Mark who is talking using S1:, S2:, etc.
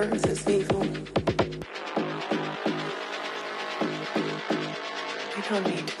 S1: earth is evil. We don't need